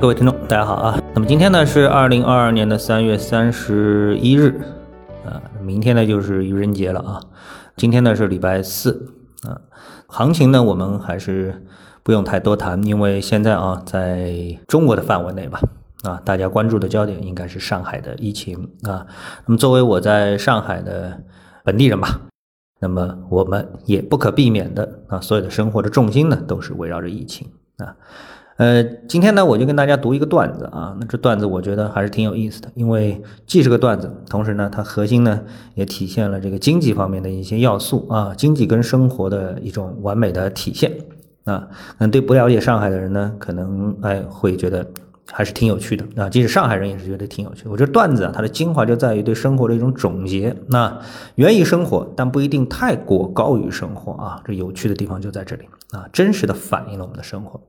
各位听众，大家好啊！那么今天呢是二零二二年的三月三十一日，啊，明天呢就是愚人节了啊。今天呢是礼拜四啊，行情呢我们还是不用太多谈，因为现在啊在中国的范围内吧，啊，大家关注的焦点应该是上海的疫情啊。那么作为我在上海的本地人吧，那么我们也不可避免的啊，所有的生活的重心呢都是围绕着疫情啊。呃，今天呢，我就跟大家读一个段子啊。那这段子我觉得还是挺有意思的，因为既是个段子，同时呢，它核心呢也体现了这个经济方面的一些要素啊，经济跟生活的一种完美的体现啊。那对不了解上海的人呢，可能哎会觉得。还是挺有趣的啊，即使上海人也是觉得挺有趣。我觉得段子啊，它的精华就在于对生活的一种总结。那源于生活，但不一定太过高于生活啊。这有趣的地方就在这里啊，真实的反映了我们的生活。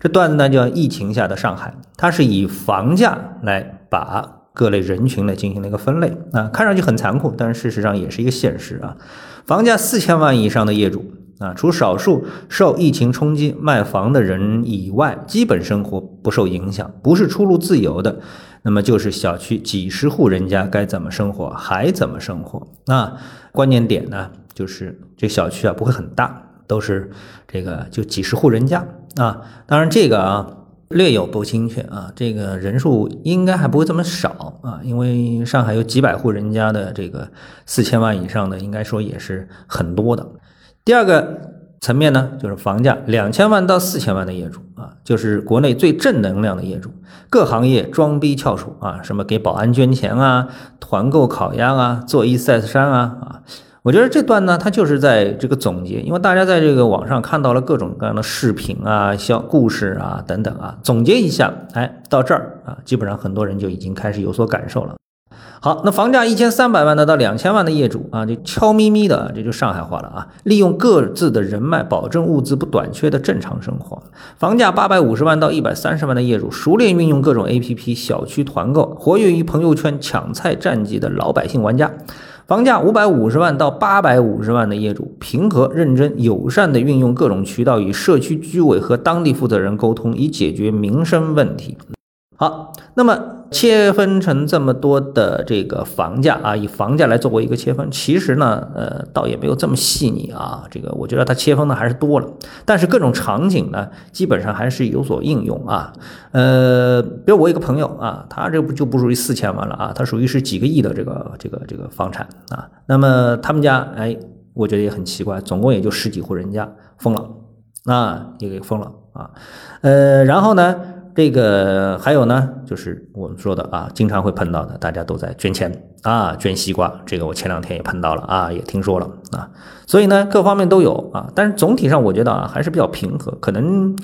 这段子呢叫疫情下的上海，它是以房价来把各类人群来进行了一个分类啊，看上去很残酷，但是事实上也是一个现实啊。房价四千万以上的业主。啊，除少数受疫情冲击卖房的人以外，基本生活不受影响，不是出入自由的，那么就是小区几十户人家该怎么生活还怎么生活。那关键点呢，就是这小区啊不会很大，都是这个就几十户人家啊。当然这个啊略有不精确啊，这个人数应该还不会这么少啊，因为上海有几百户人家的这个四千万以上的，应该说也是很多的。第二个层面呢，就是房价两千万到四千万的业主啊，就是国内最正能量的业主，各行业装逼翘楚啊，什么给保安捐钱啊，团购烤鸭啊，做一赛山啊啊，我觉得这段呢，它就是在这个总结，因为大家在这个网上看到了各种各样的视频啊、小故事啊等等啊，总结一下，哎，到这儿啊，基本上很多人就已经开始有所感受了。好，那房价一千三百万的到两千万的业主啊，就悄咪咪的，这就上海话了啊，利用各自的人脉，保证物资不短缺的正常生活。房价八百五十万到一百三十万的业主，熟练运用各种 APP、小区团购，活跃于朋友圈抢菜战绩的老百姓玩家。房价五百五十万到八百五十万的业主，平和、认真、友善的运用各种渠道与社区居委和当地负责人沟通，以解决民生问题。好，那么。切分成这么多的这个房价啊，以房价来作为一个切分，其实呢，呃，倒也没有这么细腻啊。这个我觉得它切分的还是多了，但是各种场景呢，基本上还是有所应用啊。呃，比如我一个朋友啊，他这不就不属于四千万了啊，他属于是几个亿的这个这个这个房产啊。那么他们家哎，我觉得也很奇怪，总共也就十几户人家疯了啊，也给疯了啊。呃，然后呢？这个还有呢，就是我们说的啊，经常会碰到的，大家都在捐钱啊，捐西瓜。这个我前两天也碰到了啊，也听说了啊，所以呢，各方面都有啊，但是总体上我觉得啊，还是比较平和，可能。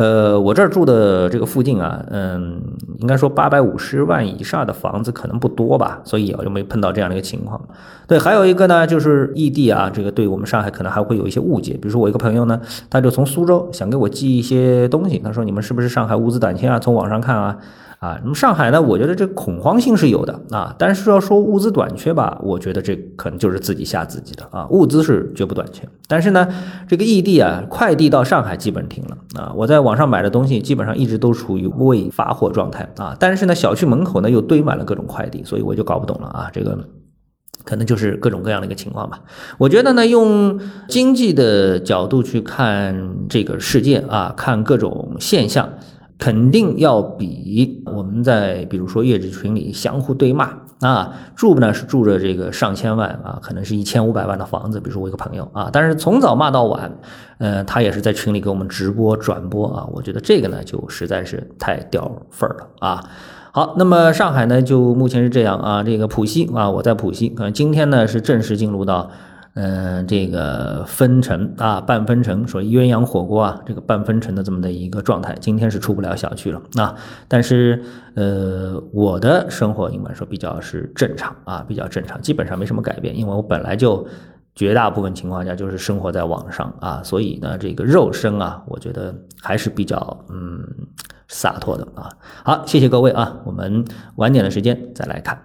呃，我这儿住的这个附近啊，嗯，应该说八百五十万以上的房子可能不多吧，所以我就没碰到这样的一个情况。对，还有一个呢，就是异地啊，这个对我们上海可能还会有一些误解。比如说我一个朋友呢，他就从苏州想给我寄一些东西，他说你们是不是上海物资短缺啊？从网上看啊。啊，那么上海呢？我觉得这恐慌性是有的啊，但是要说物资短缺吧，我觉得这可能就是自己吓自己的啊。物资是绝不短缺，但是呢，这个异地啊，快递到上海基本停了啊。我在网上买的东西基本上一直都处于未发货状态啊，但是呢，小区门口呢又堆满了各种快递，所以我就搞不懂了啊。这个可能就是各种各样的一个情况吧。我觉得呢，用经济的角度去看这个世界啊，看各种现象。肯定要比我们在比如说业主群里相互对骂啊，住呢是住着这个上千万啊，可能是一千五百万的房子，比如说我一个朋友啊，但是从早骂到晚，呃，他也是在群里给我们直播转播啊，我觉得这个呢就实在是太掉份儿了啊。好，那么上海呢就目前是这样啊，这个浦西啊，我在浦西，可能今天呢是正式进入到。嗯，这个分成啊，半分成，说鸳鸯火锅啊，这个半分成的这么的一个状态，今天是出不了小区了啊。但是，呃，我的生活应该说比较是正常啊，比较正常，基本上没什么改变，因为我本来就绝大部分情况下就是生活在网上啊，所以呢，这个肉身啊，我觉得还是比较嗯洒脱的啊。好，谢谢各位啊，我们晚点的时间再来看。